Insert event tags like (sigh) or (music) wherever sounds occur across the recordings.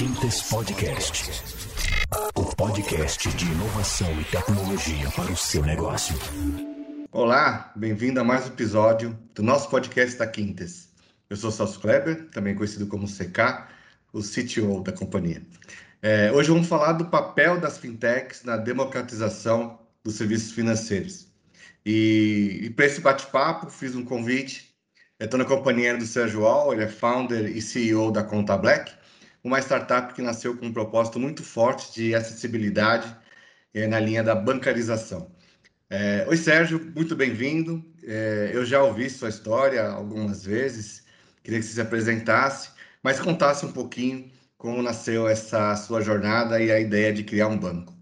Quintes Podcast. O podcast de inovação e tecnologia para o seu negócio. Olá, bem-vindo a mais um episódio do nosso podcast da Quintes. Eu sou Celso Kleber, também conhecido como CK, o CTO da companhia. É, hoje vamos falar do papel das fintechs na democratização dos serviços financeiros. E, e para esse bate-papo, fiz um convite. Estou na companhia do Sérgio Al, ele é founder e CEO da Conta Black, uma startup que nasceu com um propósito muito forte de acessibilidade é, na linha da bancarização. É, Oi, Sérgio, muito bem-vindo. É, eu já ouvi sua história algumas vezes, queria que você se apresentasse, mas contasse um pouquinho como nasceu essa sua jornada e a ideia de criar um banco.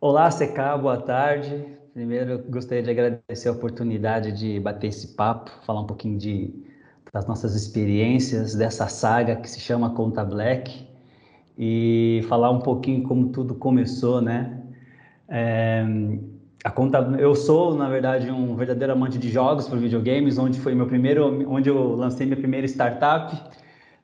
Olá, CK, boa tarde. Primeiro, gostaria de agradecer a oportunidade de bater esse papo, falar um pouquinho de, das nossas experiências, dessa saga que se chama Conta Black, e falar um pouquinho como tudo começou, né? É, a conta, eu sou, na verdade, um verdadeiro amante de jogos por videogames, onde foi meu primeiro, onde eu lancei minha primeira startup.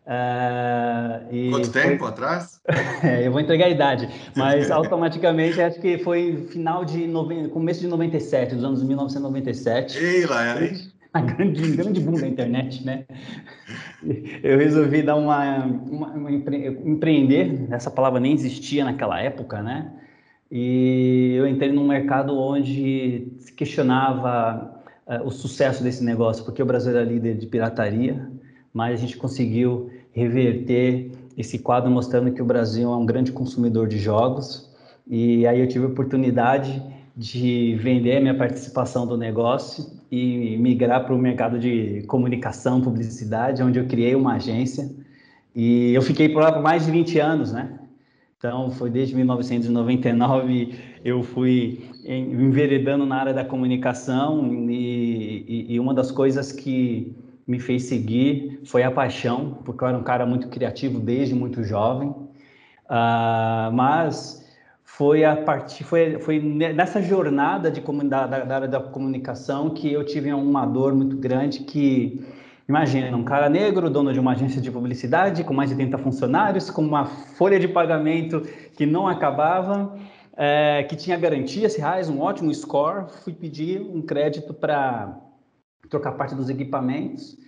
Uh, Quanto tempo foi... atrás? (laughs) é, eu vou entregar a idade, (laughs) mas automaticamente acho que foi final de nove... começo de 97, dos anos 1997. Ei, lá, aí. (laughs) A grande, grande boom da internet, né? Eu resolvi dar uma, uma, uma empre... empreender, essa palavra nem existia naquela época, né? E eu entrei num mercado onde se questionava uh, o sucesso desse negócio, porque o Brasil era líder de pirataria, mas a gente conseguiu reverter esse quadro mostrando que o Brasil é um grande consumidor de jogos. E aí eu tive a oportunidade de vender minha participação do negócio e migrar para o mercado de comunicação, publicidade, onde eu criei uma agência. E eu fiquei por lá por mais de 20 anos, né? Então, foi desde 1999 eu fui enveredando na área da comunicação e, e, e uma das coisas que me fez seguir foi a paixão, porque eu era um cara muito criativo desde muito jovem. Uh, mas foi a partir foi, foi nessa jornada de da, da, área da comunicação que eu tive uma dor muito grande que imagina um cara negro dono de uma agência de publicidade com mais de 30 funcionários com uma folha de pagamento que não acabava é, que tinha garantias reais um ótimo score fui pedir um crédito para trocar parte dos equipamentos.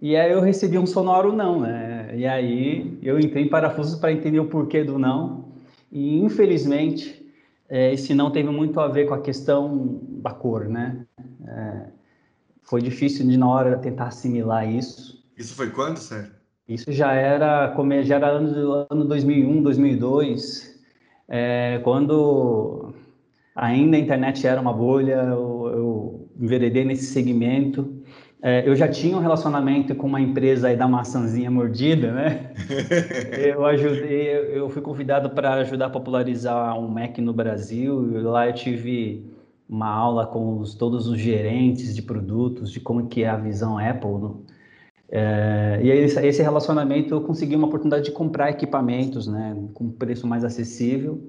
E aí eu recebi um sonoro não, né? E aí eu entrei em parafusos para entender o porquê do não. E infelizmente é, esse não teve muito a ver com a questão da cor, né? É, foi difícil de na hora tentar assimilar isso. Isso foi quando, Sérgio? Isso já era, já era ano, ano 2001, 2002, é, quando ainda a internet era uma bolha, eu, eu enveredei nesse segmento. É, eu já tinha um relacionamento com uma empresa aí da maçãzinha mordida, né? (laughs) eu ajudei, eu fui convidado para ajudar a popularizar um Mac no Brasil. E lá eu tive uma aula com os, todos os gerentes de produtos, de como que é a visão Apple. No, é, e aí, esse relacionamento eu consegui uma oportunidade de comprar equipamentos, né, com preço mais acessível.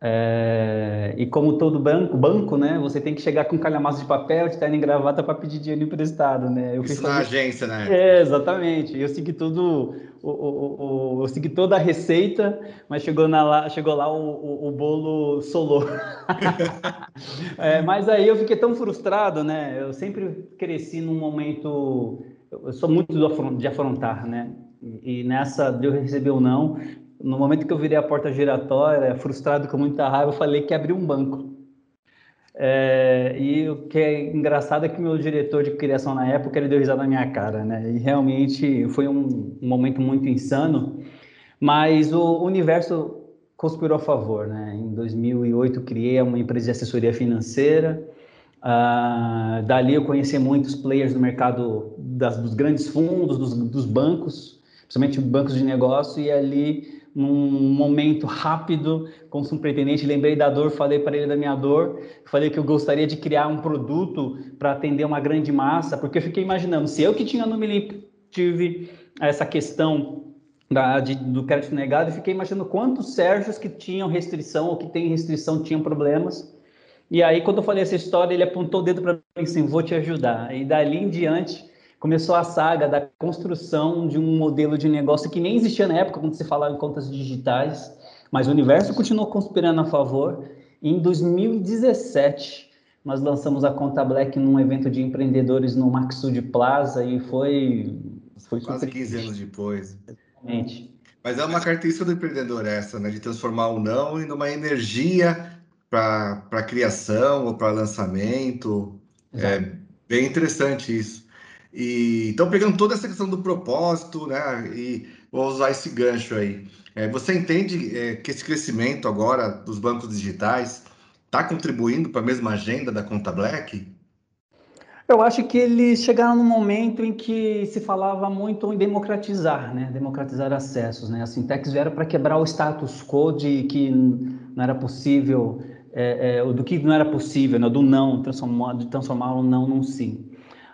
É, e como todo banco, banco, né, você tem que chegar com calhamaço de papel, de terno e gravata para pedir dinheiro emprestado, né? Eu Isso na agência, né? É, exatamente. Eu segui tudo, o, o, o, eu segui toda a receita, mas chegou, na, lá, chegou lá o, o, bolo solou. (laughs) é, mas aí eu fiquei tão frustrado, né? Eu sempre cresci num momento, eu sou muito de afrontar, né? E nessa de eu receber o não, no momento que eu virei a porta giratória, frustrado com muita raiva, eu falei que abri um banco. É, e o que é engraçado é que meu diretor de criação na época ele deu risada na minha cara, né? E realmente foi um, um momento muito insano, mas o universo conspirou a favor, né? Em 2008 criei uma empresa de assessoria financeira. Ah, dali eu conheci muitos players do mercado das, dos grandes fundos, dos, dos bancos, principalmente bancos de negócio, e ali num momento rápido, como pretendente, lembrei da dor, falei para ele da minha dor, falei que eu gostaria de criar um produto para atender uma grande massa, porque eu fiquei imaginando, se eu que tinha no Milimp tive essa questão da, de, do crédito negado, fiquei imaginando quantos Sérgios que tinham restrição ou que têm restrição tinham problemas. E aí, quando eu falei essa história, ele apontou o dedo para mim assim: vou te ajudar. E dali em diante, começou a saga da construção de um modelo de negócio que nem existia na época quando se falava em contas digitais, mas o universo continuou conspirando a favor. Em 2017, nós lançamos a conta Black num evento de empreendedores no Maxud Plaza e foi foi quase 15 anos depois. Exatamente. Mas é uma característica do empreendedor essa, né, de transformar o não em uma energia para criação ou para lançamento. É Exato. É bem interessante isso. E, então, pegando toda essa questão do propósito, né, e vou usar esse gancho aí. É, você entende é, que esse crescimento agora dos bancos digitais está contribuindo para a mesma agenda da Conta Black? Eu acho que eles chegaram num momento em que se falava muito em democratizar, né? democratizar acessos. Né? As fintechs vieram para quebrar o status quo de que não era possível, é, é, do que não era possível, né? do não, transformar, de transformar o não num sim.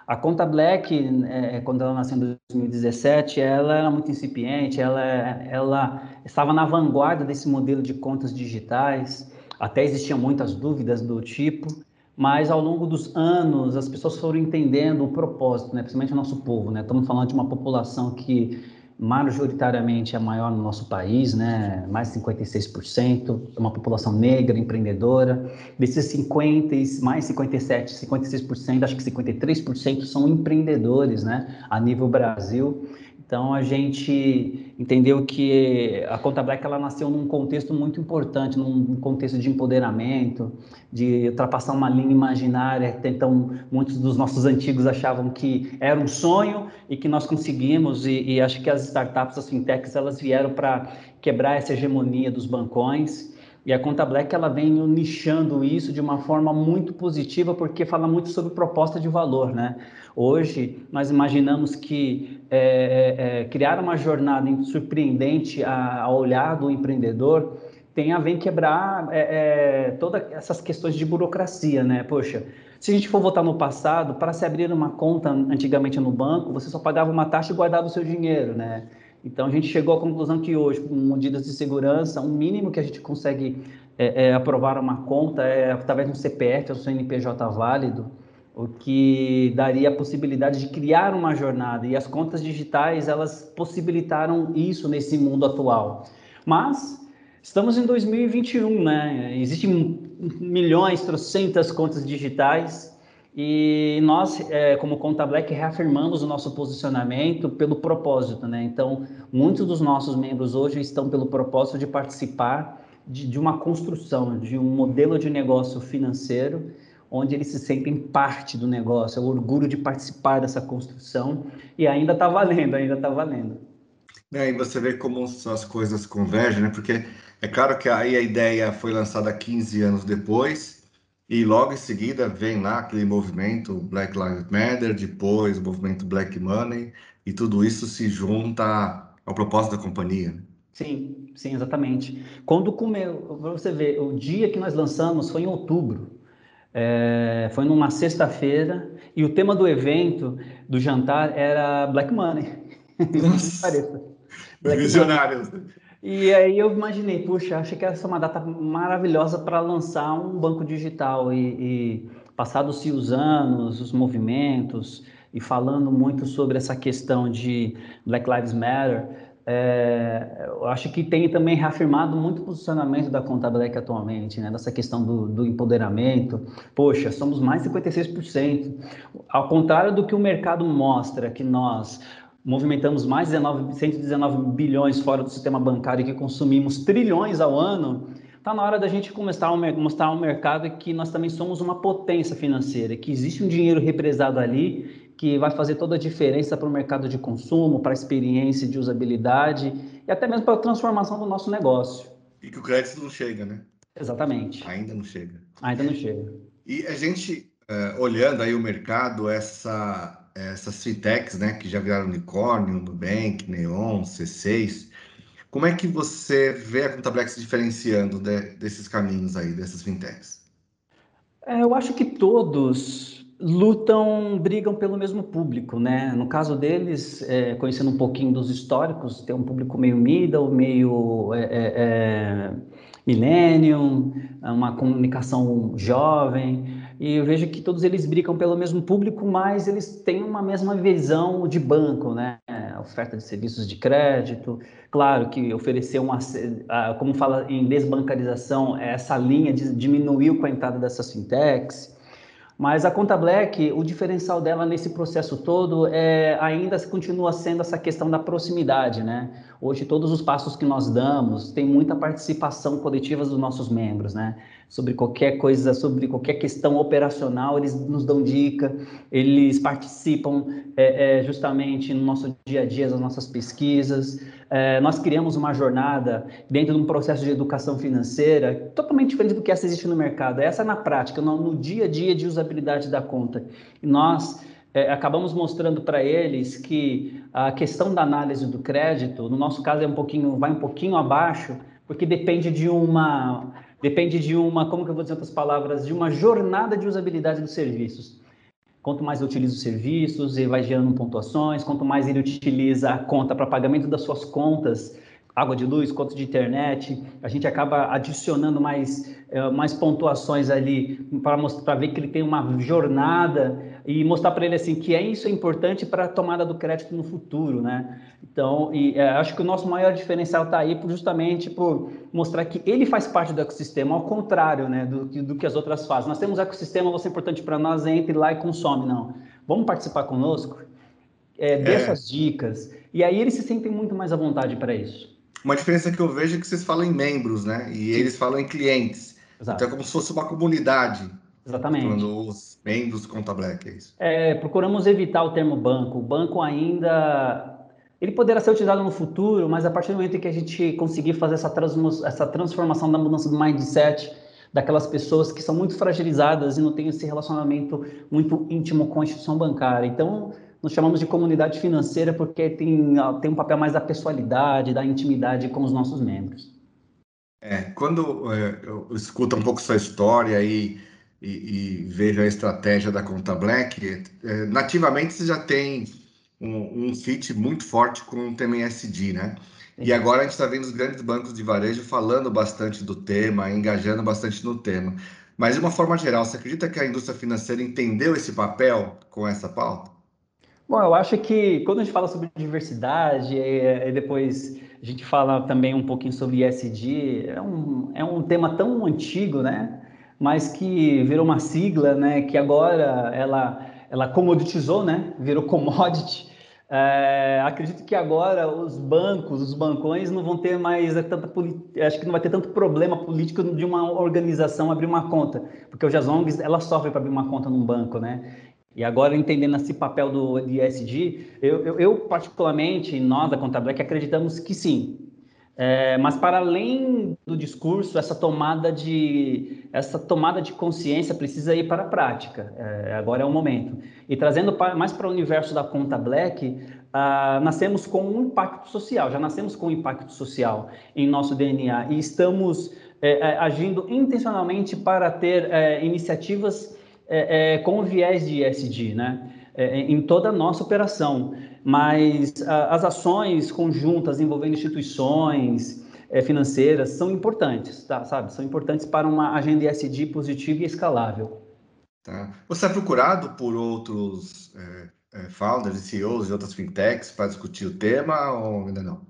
A conta Black, é, quando ela nasceu em 2017, ela era muito incipiente, ela, ela estava na vanguarda desse modelo de contas digitais, até existiam muitas dúvidas do tipo, mas ao longo dos anos as pessoas foram entendendo o propósito, né? principalmente o nosso povo. Né? Estamos falando de uma população que majoritariamente é maior no nosso país, né? mais de 56%, é uma população negra, empreendedora. Desses 50, mais 57, 56%, acho que 53% são empreendedores né? a nível Brasil. Então a gente entendeu que a Conta Black ela nasceu num contexto muito importante, num contexto de empoderamento, de ultrapassar uma linha imaginária. Então muitos dos nossos antigos achavam que era um sonho e que nós conseguimos. E, e acho que as startups, as fintechs, elas vieram para quebrar essa hegemonia dos bancões e a Conta Black ela vem nichando isso de uma forma muito positiva, porque fala muito sobre proposta de valor, né? Hoje nós imaginamos que é, é, é criar uma jornada surpreendente ao olhar do empreendedor tem a ver quebrar é, é, todas essas questões de burocracia, né? Poxa, se a gente for voltar no passado, para se abrir uma conta antigamente no banco, você só pagava uma taxa e guardava o seu dinheiro, né? Então, a gente chegou à conclusão que hoje, com medidas de segurança, o mínimo que a gente consegue é, é, aprovar uma conta é através de um CPF ou CNPJ válido, o que daria a possibilidade de criar uma jornada. E as contas digitais, elas possibilitaram isso nesse mundo atual. Mas estamos em 2021, né? Existem milhões, trocentas contas digitais e nós, é, como Conta Black, reafirmamos o nosso posicionamento pelo propósito, né? Então, muitos dos nossos membros hoje estão pelo propósito de participar de, de uma construção, de um modelo de negócio financeiro, onde eles se sentem parte do negócio, é o orgulho de participar dessa construção, e ainda está valendo, ainda está valendo. É, e você vê como as coisas convergem, né? Porque é claro que aí a ideia foi lançada 15 anos depois, e logo em seguida vem lá aquele movimento Black Lives Matter, depois o movimento Black Money, e tudo isso se junta ao propósito da companhia. Né? Sim, sim, exatamente. Quando comeu, você ver, o dia que nós lançamos foi em outubro. É, foi numa sexta-feira e o tema do evento, do jantar, era Black Money. (laughs) Nossa, Black Visionários. Money. E aí eu imaginei, puxa, achei que essa é uma data maravilhosa para lançar um banco digital e, e passados-se os anos, os movimentos e falando muito sobre essa questão de Black Lives Matter, é, eu acho que tem também reafirmado muito o posicionamento da Conta Black atualmente, né? Dessa questão do, do empoderamento. Poxa, somos mais de 56%. Ao contrário do que o mercado mostra, que nós movimentamos mais de 19, 119 bilhões fora do sistema bancário e que consumimos trilhões ao ano, está na hora da gente começar a mostrar ao mercado que nós também somos uma potência financeira, que existe um dinheiro represado ali que vai fazer toda a diferença para o mercado de consumo, para a experiência de usabilidade e até mesmo para a transformação do nosso negócio. E que o crédito não chega, né? Exatamente. Ainda não chega. Ainda não chega. E a gente, uh, olhando aí o mercado, essa essas fintechs, né, que já viraram unicórnio, Nubank, Neon, C6, como é que você vê a Conta Black se diferenciando de, desses caminhos aí, dessas fintechs? É, eu acho que todos lutam, brigam pelo mesmo público, né? No caso deles, é, conhecendo um pouquinho dos históricos, tem um público meio middle, meio é, é, é millennium, uma comunicação jovem, E eu vejo que todos eles brigam pelo mesmo público, mas eles têm uma mesma visão de banco, né? oferta de serviços de crédito, claro que oferecer uma, como fala em desbancarização, essa linha de diminuir com a entrada dessas fintechs, mas a Conta Black, o diferencial dela nesse processo todo é ainda continua sendo essa questão da proximidade, né? Hoje todos os passos que nós damos tem muita participação coletiva dos nossos membros, né? Sobre qualquer coisa, sobre qualquer questão operacional, eles nos dão dica, eles participam é, é, justamente no nosso dia a dia, das nossas pesquisas. É, nós criamos uma jornada dentro de um processo de educação financeira totalmente diferente do que essa existe no mercado. Essa é na prática, no, no dia a dia de usabilidade da conta. E nós é, acabamos mostrando para eles que a questão da análise do crédito, no nosso caso é um pouquinho, vai um pouquinho abaixo, porque depende de uma, depende de uma, como que eu vou dizer outras palavras, de uma jornada de usabilidade dos serviços. Quanto mais eu utilizo serviços, ele vai gerando pontuações, quanto mais ele utiliza a conta para pagamento das suas contas, água de luz, conta de internet, a gente acaba adicionando mais, é, mais pontuações ali para ver que ele tem uma jornada e mostrar para ele assim que é isso é importante para a tomada do crédito no futuro, né? Então, e, é, acho que o nosso maior diferencial está aí por, justamente por mostrar que ele faz parte do ecossistema, ao contrário, né, do, do que as outras fazem. Nós temos ecossistema, você é importante para nós, entre lá e consome, não. Vamos participar conosco? É, dê é. dicas. E aí eles se sentem muito mais à vontade para isso. Uma diferença que eu vejo é que vocês falam em membros, né? E eles falam em clientes. Exato. Então é como se fosse uma comunidade. Exatamente. Quando os membros Conta Black, é isso. É, procuramos evitar o termo banco. O banco ainda. Ele poderá ser utilizado no futuro, mas a partir do momento em que a gente conseguir fazer essa, essa transformação da mudança do mindset daquelas pessoas que são muito fragilizadas e não têm esse relacionamento muito íntimo com a instituição bancária. Então, nós chamamos de comunidade financeira porque tem, tem um papel mais da pessoalidade, da intimidade com os nossos membros. É, quando é, eu escuto um pouco sua história e, e, e vejo a estratégia da Conta Black, é, nativamente você já tem um, um fit muito forte com o tema ESG, né? E agora a gente está vendo os grandes bancos de varejo falando bastante do tema, engajando bastante no tema. Mas de uma forma geral, você acredita que a indústria financeira entendeu esse papel com essa pauta? Bom, eu acho que quando a gente fala sobre diversidade e, depois a gente fala também um pouquinho sobre ESG, é um, é um tema tão antigo, né? Mas que virou uma sigla, né? Que agora ela, ela comoditizou, né? Virou commodity. É, (laughs) acredito que agora os bancos, os bancões não vão ter mais tanta acho que não vai ter tanto problema político de uma organização abrir uma conta, porque hoje as ONGs elas sofrem para abrir uma conta num banco, né? E agora, entendendo esse papel do ESG, eu, eu, eu, particularmente, nós da Contableck, acreditamos que sim. É, mas para além do discurso, essa tomada de essa tomada de consciência precisa ir para a prática. É, agora é o momento. E trazendo mais para o universo da Conta Black, ah, nascemos com um impacto social. Já nascemos com um impacto social em nosso DNA e estamos é, é, agindo intencionalmente para ter é, iniciativas é, é, com viés de ESG, né? Em toda a nossa operação. Mas a, as ações conjuntas envolvendo instituições é, financeiras são importantes, tá? Sabe? São importantes para uma agenda ESG positiva e escalável. Tá. Você é procurado por outros é, founders e CEOs de outras fintechs para discutir o tema ou ainda não?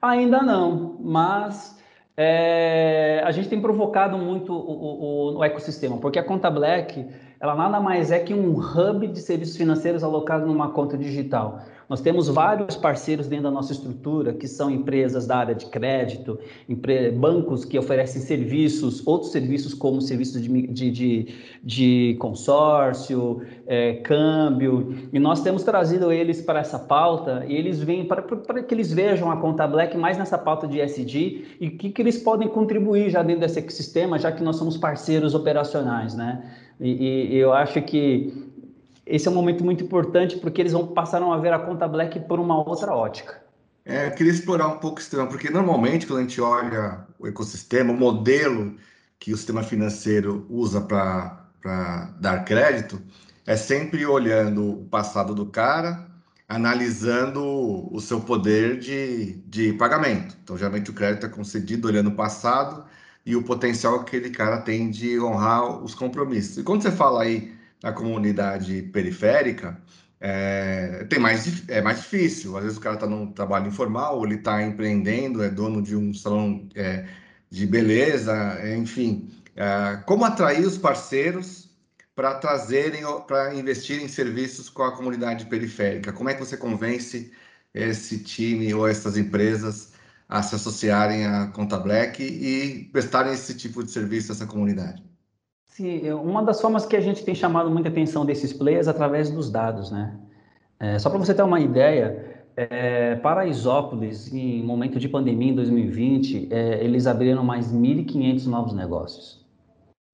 Ainda não, mas é, a gente tem provocado muito o, o, o, ecossistema, porque a Conta Black ela nada mais é que um hub de serviços financeiros alocado numa conta digital. Nós temos vários parceiros dentro da nossa estrutura, que são empresas da área de crédito, bancos que oferecem serviços, outros serviços como serviços de, de, de, de consórcio, é, câmbio, e nós temos trazido eles para essa pauta, e eles vêm para, para que eles vejam a conta Black mais nessa pauta de SD e o que, que eles podem contribuir já dentro desse ecossistema, já que nós somos parceiros operacionais, né? E, e, eu acho que esse é um momento muito importante porque eles vão passaram a ver a conta Black por uma outra ótica. É, eu queria explorar um pouco esse tema, porque normalmente quando a gente olha o ecossistema, o modelo que o sistema financeiro usa para dar crédito, é sempre olhando o passado do cara, analisando o seu poder de, de pagamento. Então, geralmente o crédito é concedido olhando o passado, e o potencial que aquele cara tem de honrar os compromissos. E quando você fala aí na comunidade periférica, é, tem mais, é mais difícil. Às vezes o cara está num trabalho informal, ele está empreendendo, é dono de um salão é, de beleza, enfim. É, como atrair os parceiros para trazerem, para investir em serviços com a comunidade periférica? Como é que você convence esse time ou essas empresas a se associarem à Conta Black e prestarem esse tipo de serviço a essa comunidade? Sim, uma das formas que a gente tem chamado muita atenção desses players é através dos dados, né? É, só para você ter uma ideia, é, para Isópolis, em momento de pandemia em 2020, é, eles abriram mais 1.500 novos negócios.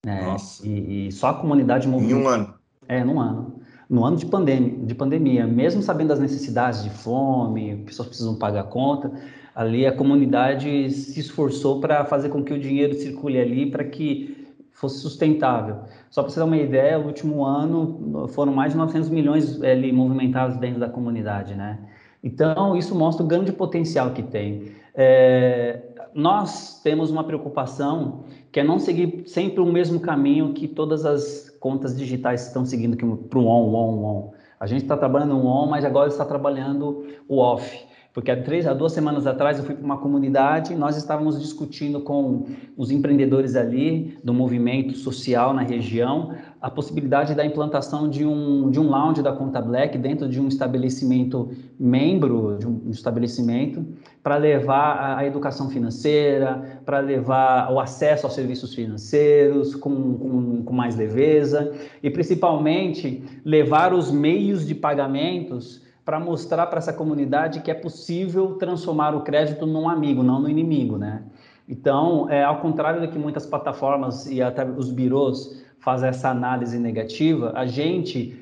Né? Nossa. E, e, só a comunidade movimenta... Em um ano? É, num ano. No ano de pandemia, de pandemia, mesmo sabendo das necessidades de fome, pessoas precisam pagar a conta, ali a comunidade se esforçou para fazer com que o dinheiro circule ali para que fosse sustentável. Só para você dar uma ideia, o último ano foram mais de 900 milhões ali movimentados dentro da comunidade, né? Então, isso mostra o grande potencial que tem. É, nós temos uma preocupação que é não seguir sempre o mesmo caminho que todas as contas digitais estão seguindo para o on, on, on. A gente está trabalhando o on, mas agora está trabalhando o off. Porque há, três, há duas semanas atrás eu fui para uma comunidade e nós estávamos discutindo com os empreendedores ali do movimento social na região a possibilidade da implantação de um, de um lounge da Conta Black dentro de um estabelecimento membro de um estabelecimento para levar a, a, educação financeira, para levar o acesso aos serviços financeiros com, com, com mais leveza e principalmente levar os meios de pagamentos para mostrar para essa comunidade que é possível transformar o crédito num amigo, não no inimigo, né? Então, é, ao contrário do que muitas plataformas e até os birôs fazem essa análise negativa, a gente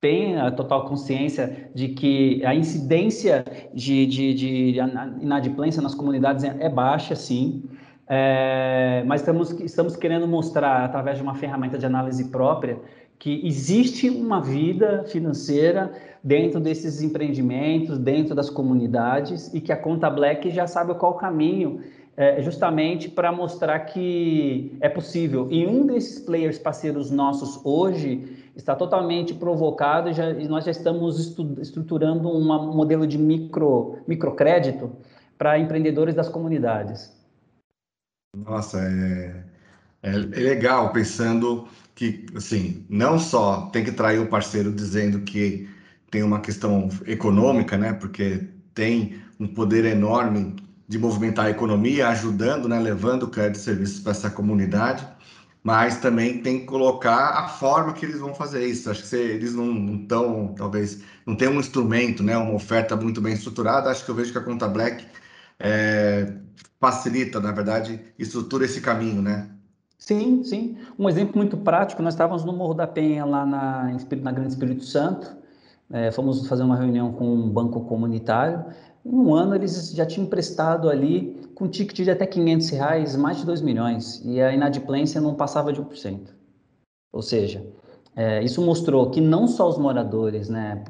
tem a total consciência de que a incidência de, de, de inadimplência nas comunidades é, é baixa, sim, é, mas estamos, estamos querendo mostrar, através de uma ferramenta de análise própria, que existe uma vida financeira dentro desses empreendimentos, dentro das comunidades, e que a Conta Black já sabe qual caminho, é, justamente para mostrar que é possível. E um desses players parceiros nossos hoje está totalmente provocado, já, e nós já estamos estruturando um modelo de micro, microcrédito para empreendedores das comunidades. Nossa, é, é, é legal pensando que, assim, não só tem que trair o parceiro dizendo que tem uma questão econômica, né? Porque tem um poder enorme de movimentar a economia, ajudando, né? Levando crédito e serviços para essa comunidade, mas também tem que colocar a forma que eles vão fazer isso. Acho que se eles não estão, talvez, não tem um instrumento, né? Uma oferta muito bem estruturada. Acho que eu vejo que a Conta Black é, facilita, na verdade, estrutura esse caminho, né? Sim, sim. Um exemplo muito prático, nós estávamos no Morro da Penha, lá na, na Grande Espírito Santo, é, fomos fazer uma reunião com um banco comunitário. Em um ano, eles já tinham emprestado ali, com ticket de até 500 reais, mais de 2 milhões, e a inadimplência não passava de 1%. Ou seja, é, isso mostrou que não só os moradores, né,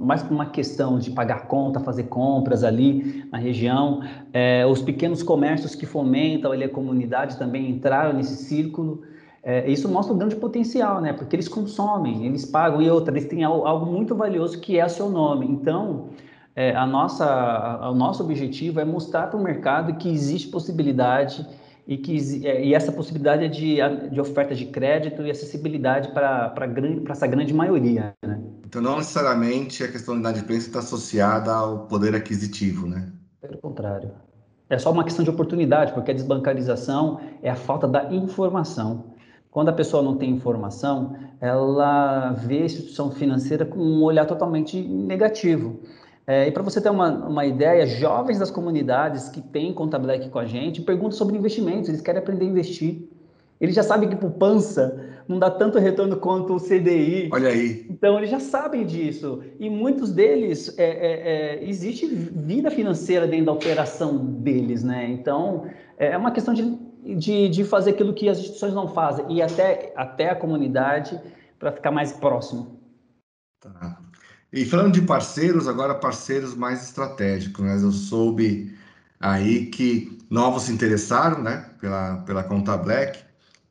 mais por uma questão de pagar conta, fazer compras ali na região, é, os pequenos comércios que fomentam ali a comunidade também entraram nesse círculo. É, isso mostra o grande potencial, né? Porque eles consomem, eles pagam e outra, eles têm algo, algo muito valioso que é o seu nome. Então, é, a nossa, a, o nosso objetivo é mostrar para o mercado que existe possibilidade e que é, e essa possibilidade é de, de oferta de crédito e acessibilidade para essa grande maioria, né? Então, não necessariamente a questão da inadimplência está associada ao poder aquisitivo, né? Pelo contrário. É só uma questão de oportunidade, porque a desbancarização é a falta da informação. Quando a pessoa não tem informação, ela vê a instituição financeira com um olhar totalmente negativo. É, e para você ter uma, uma ideia, jovens das comunidades que têm conta black com a gente perguntam sobre investimentos, eles querem aprender a investir. Eles já sabem que poupança não dá tanto retorno quanto o CDI. Olha aí. Então, eles já sabem disso. E muitos deles, é, é, é, existe vida financeira dentro da operação deles, né? Então, é uma questão de de, de fazer aquilo que as instituições não fazem e até, até a comunidade para ficar mais próximo. Tá. E falando de parceiros, agora parceiros mais estratégicos, né? Eu soube aí que novos se interessaram, né, pela, pela conta Black,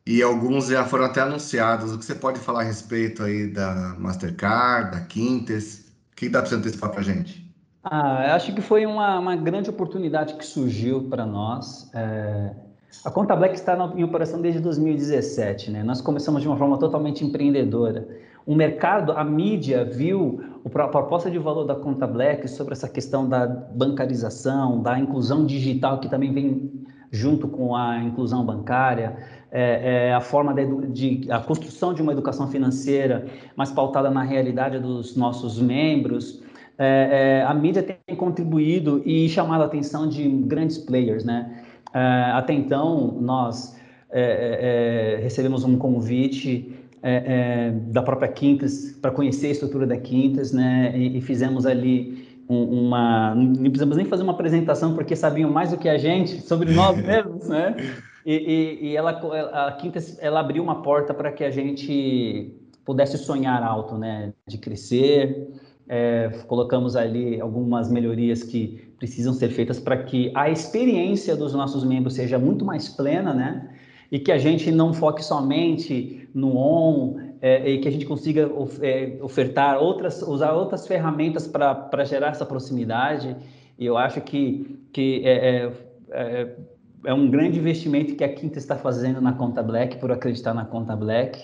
e alguns já foram até anunciados. O que você pode falar a respeito aí da Mastercard, da Quintes? O que dá para você antecipar para a gente? Ah, acho que foi uma, uma grande oportunidade que surgiu para nós. É... A Conta Black está em operação desde 2017, né? Nós começamos de uma forma totalmente empreendedora. O mercado, a mídia viu a proposta de valor da Conta Black sobre essa questão da bancarização, da inclusão digital que também vem junto com a inclusão bancária, é, é, a forma de, de, a construção de uma educação financeira mais pautada na realidade dos nossos membros. É, é a mídia tem contribuído e chamado a atenção de grandes players, né? É, até então, nós é, recebemos um convite é, é, da própria Quintas para conhecer a estrutura da Quintas, né? E, e fizemos ali um, uma, não precisamos nem fazer uma apresentação porque sabiam mais do que a gente sobre nós (laughs) mesmos, né? E, e, e ela, a Quintas, ela abriu uma porta para que a gente pudesse sonhar alto, né? De crescer. É, colocamos ali algumas melhorias que precisam ser feitas para que a experiência dos nossos membros seja muito mais plena, né? e que a gente não foque somente no on é, e que a gente consiga é, ofertar outras, usar outras ferramentas para gerar essa proximidade. E eu acho que, que é, é, é, é, um grande investimento que a Quinta está fazendo na conta Black, por acreditar na conta Black,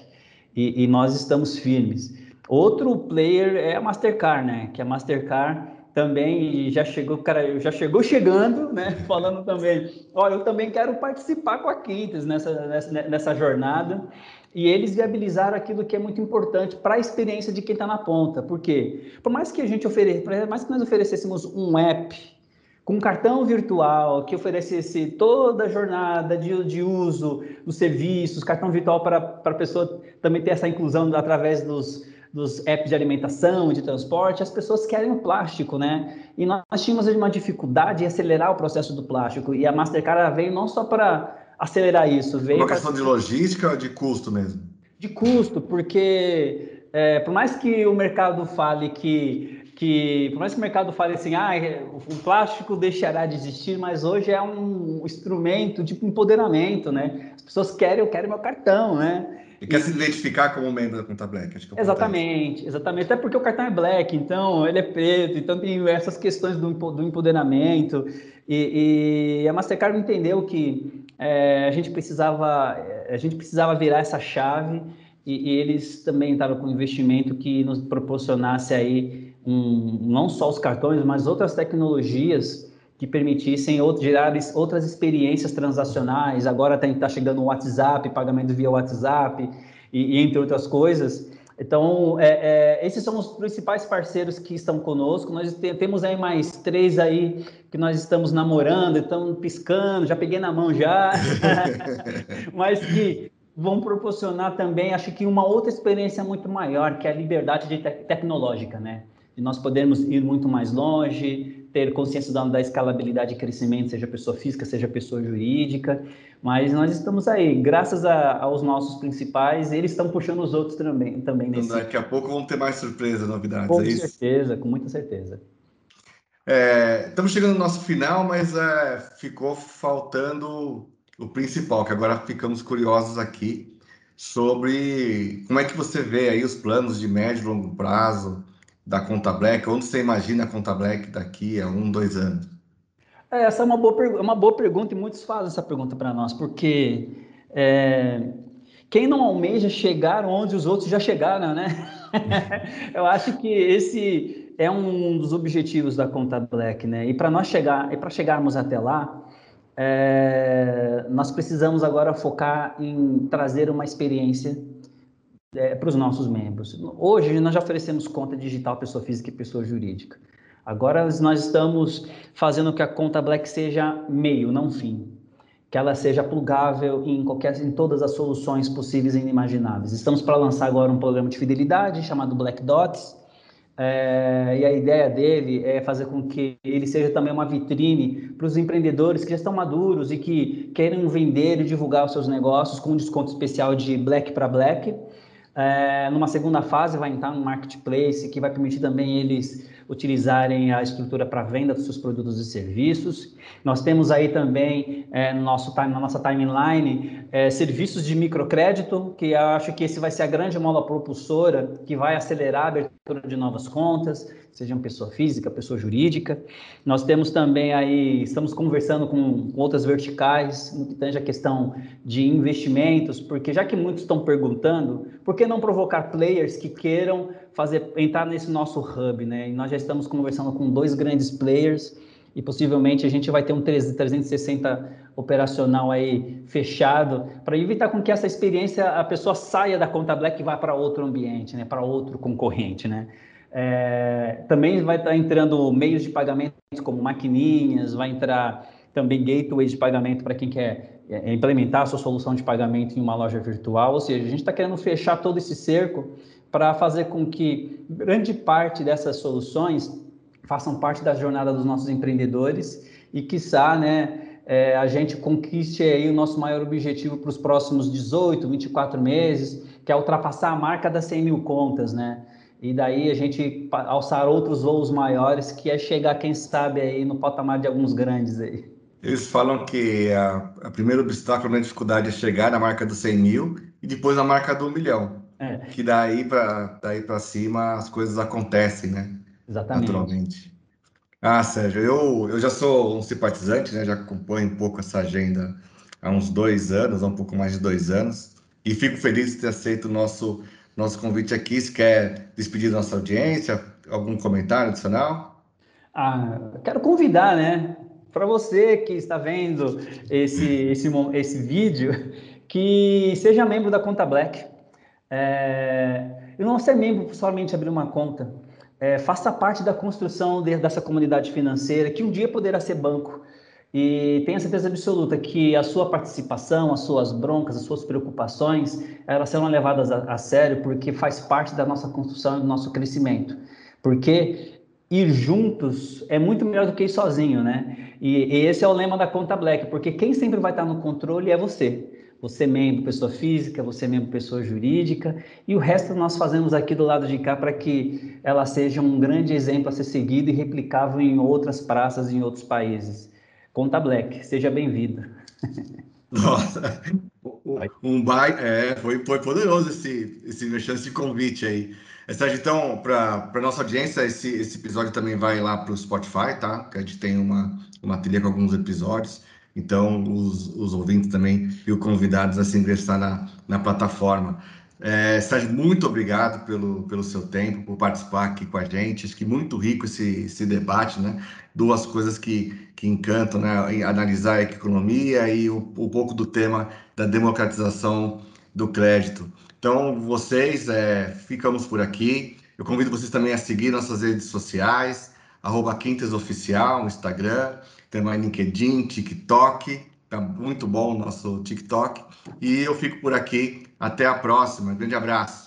e, e nós estamos firmes. Outro player é a Mastercard, né? Que a Mastercard também já chegou, cara, já chegou chegando, né? (laughs) Falando também, olha, eu também quero participar com a Quintas nessa, nessa, nessa jornada. E eles viabilizaram aquilo que é muito importante para a experiência de quem está na ponta. Por quê? Por mais que a gente ofereça, por mais que nós oferecêssemos um app com um cartão virtual que oferecesse toda a jornada de, de uso dos serviços, cartão virtual para a pessoa também ter essa inclusão através dos, dos apps de alimentação e de transporte, as pessoas querem o plástico, né? E nós tínhamos uma dificuldade em acelerar o processo do plástico. E a Mastercard veio não só para acelerar isso, veio. Uma questão pra... de logística ou de custo mesmo? De custo, porque é, por mais que o mercado fale que que, por mais que o mercado fale assim, ah, o plástico deixará de existir, mas hoje é um instrumento de empoderamento, né? As pessoas querem, eu quero meu cartão, né? E quer e... se identificar como membro da conta Black. Acho que é exatamente, exatamente. Até porque o cartão é Black, então ele é preto, então tem essas questões do, do empoderamento. E, e, a Mastercard entendeu que é, a gente precisava a gente precisava virar essa chave e, e eles também estavam com um investimento que nos proporcionasse aí um, não só os cartões, mas outras tecnologias que permitissem outro, gerar outras experiências transacionais. Agora está tá chegando o WhatsApp, pagamento via WhatsApp, e, e entre outras coisas. Então, é, é, esses são os principais parceiros que estão conosco. Nós te, temos aí mais três aí que nós estamos namorando, estamos piscando, já peguei na mão já, (laughs) mas que vão proporcionar também, acho que uma outra experiência muito maior, que é a liberdade te tecnológica, né? De nós podermos ir muito mais longe, ter consciência da, da escalabilidade e crescimento, seja pessoa física, seja pessoa jurídica, mas nós estamos aí, graças a, aos nossos principais, eles estão puxando os outros também. também então, nesse... Daqui a pouco vão ter mais surpresa, novidades, com é isso? Com certeza, com muita certeza. É, estamos chegando no nosso final, mas é, ficou faltando o principal, que agora ficamos curiosos aqui sobre como é que você vê aí os planos de médio e longo prazo, da Conta Black? Onde você imagina a Conta Black daqui a um, dois anos? É, essa é uma boa, é uma boa pergunta e muitos fazem essa pergunta para nós, porque é, quem não almeja chegar onde os outros já chegaram, né? (laughs) Eu acho que esse é um dos objetivos da Conta Black, né? E para nós chegar, e para chegarmos até lá, é, nós precisamos agora focar em trazer uma experiência é, para os nossos membros. Hoje, nós já oferecemos conta digital, pessoa física e pessoa jurídica. Agora, nós estamos fazendo que a conta Black seja meio, não fim. Que ela seja plugável em, qualquer, em todas as soluções possíveis e inimagináveis. Estamos para lançar agora um programa de fidelidade chamado Black Dots, é, e a ideia dele é fazer com que ele seja também uma vitrine para os empreendedores que já estão maduros e que querem vender e divulgar os seus negócios com um desconto especial de Black para Black É, numa segunda fase, vai entrar um marketplace que vai permitir também eles utilizarem a estrutura para venda dos seus produtos e serviços. Nós temos aí também é, no nosso na nossa timeline é, serviços de microcrédito, que acho que esse vai ser a grande mola propulsora que vai acelerar a abertura de novas contas, sejam pessoa física, pessoa jurídica. Nós temos também aí, estamos conversando com outras verticais no que tange a questão de investimentos, porque já que muitos estão perguntando, por que não provocar players que queiram fazer entrar nesse nosso hub, né? E nós já estamos conversando com dois grandes players e possivelmente a gente vai ter um 360 operacional aí fechado para evitar com que essa experiência a pessoa saia da conta Black e vá para outro ambiente, né? Para outro concorrente, né? É, também vai estar entrando meios de pagamento como maquininhas, vai entrar também gateway de pagamento para quem quer é, implementar a sua solução de pagamento em uma loja virtual. Ou seja, a gente está querendo fechar todo esse cerco para fazer com que grande parte dessas soluções façam parte da jornada dos nossos empreendedores e, quiçá, né, é, a gente conquiste aí o nosso maior objetivo para os próximos 18, 24 meses, que é ultrapassar a marca das 100 mil contas, né? E daí a gente alçar outros voos maiores, que é chegar, quem sabe, aí no patamar de alguns grandes aí. Eles falam que a, a primeiro obstáculo na dificuldade é chegar na marca dos 100 mil e depois a marca do milhão. É. Que daí para daí para cima as coisas acontecem, né? Exatamente. Naturalmente. Ah, Sérgio, eu, eu já sou um simpatizante, né? Já acompanho um pouco essa agenda há uns dois anos, há um pouco mais de dois anos. E fico feliz de ter aceito o nosso, nosso convite aqui. Se quer despedir da nossa audiência, algum comentário adicional? Ah, quero convidar, né? Para você que está vendo esse, esse, esse vídeo, que seja membro da Conta Black. É, e não ser membro somente abrir uma conta. É, faça parte da construção de, dessa comunidade financeira, que um dia poderá ser banco. E tenha certeza absoluta que a sua participação, as suas broncas, as suas preocupações, elas serão levadas a, a sério porque faz parte da nossa construção e do nosso crescimento. Porque ir juntos é muito melhor do que ir sozinho, né? E, e esse é o lema da conta Black, porque quem sempre vai estar no controle é você. Você membro pessoa física, você membro pessoa jurídica, e o resto nós fazemos aqui do lado de cá para que ela seja um grande exemplo a ser seguido e replicável em outras praças em outros países. Conta Black, seja bem-vindo. (laughs) Nossa, um baita, é, foi, foi poderoso esse, esse chance de convite aí. Sérgio, então, para a nossa audiência, esse, esse episódio também vai lá para o Spotify, tá? Que a gente tem uma, uma trilha com alguns episódios. Então, os, os ouvintes também e os convidados a se ingressar na, na plataforma. É, Sérgio, muito obrigado pelo, pelo seu tempo, por participar aqui com a gente. Acho que muito rico esse, esse debate, né? Duas coisas que, que encantam, né? Analisar a economia e o, um pouco do tema da democratização do crédito. Então, vocês, é, ficamos por aqui. Eu convido vocês também a seguir nossas redes sociais, arroba Quintas Oficial, no Instagram, também LinkedIn, TikTok. Tá muito bom o nosso TikTok. E eu fico por aqui. Até a próxima. Grande abraço.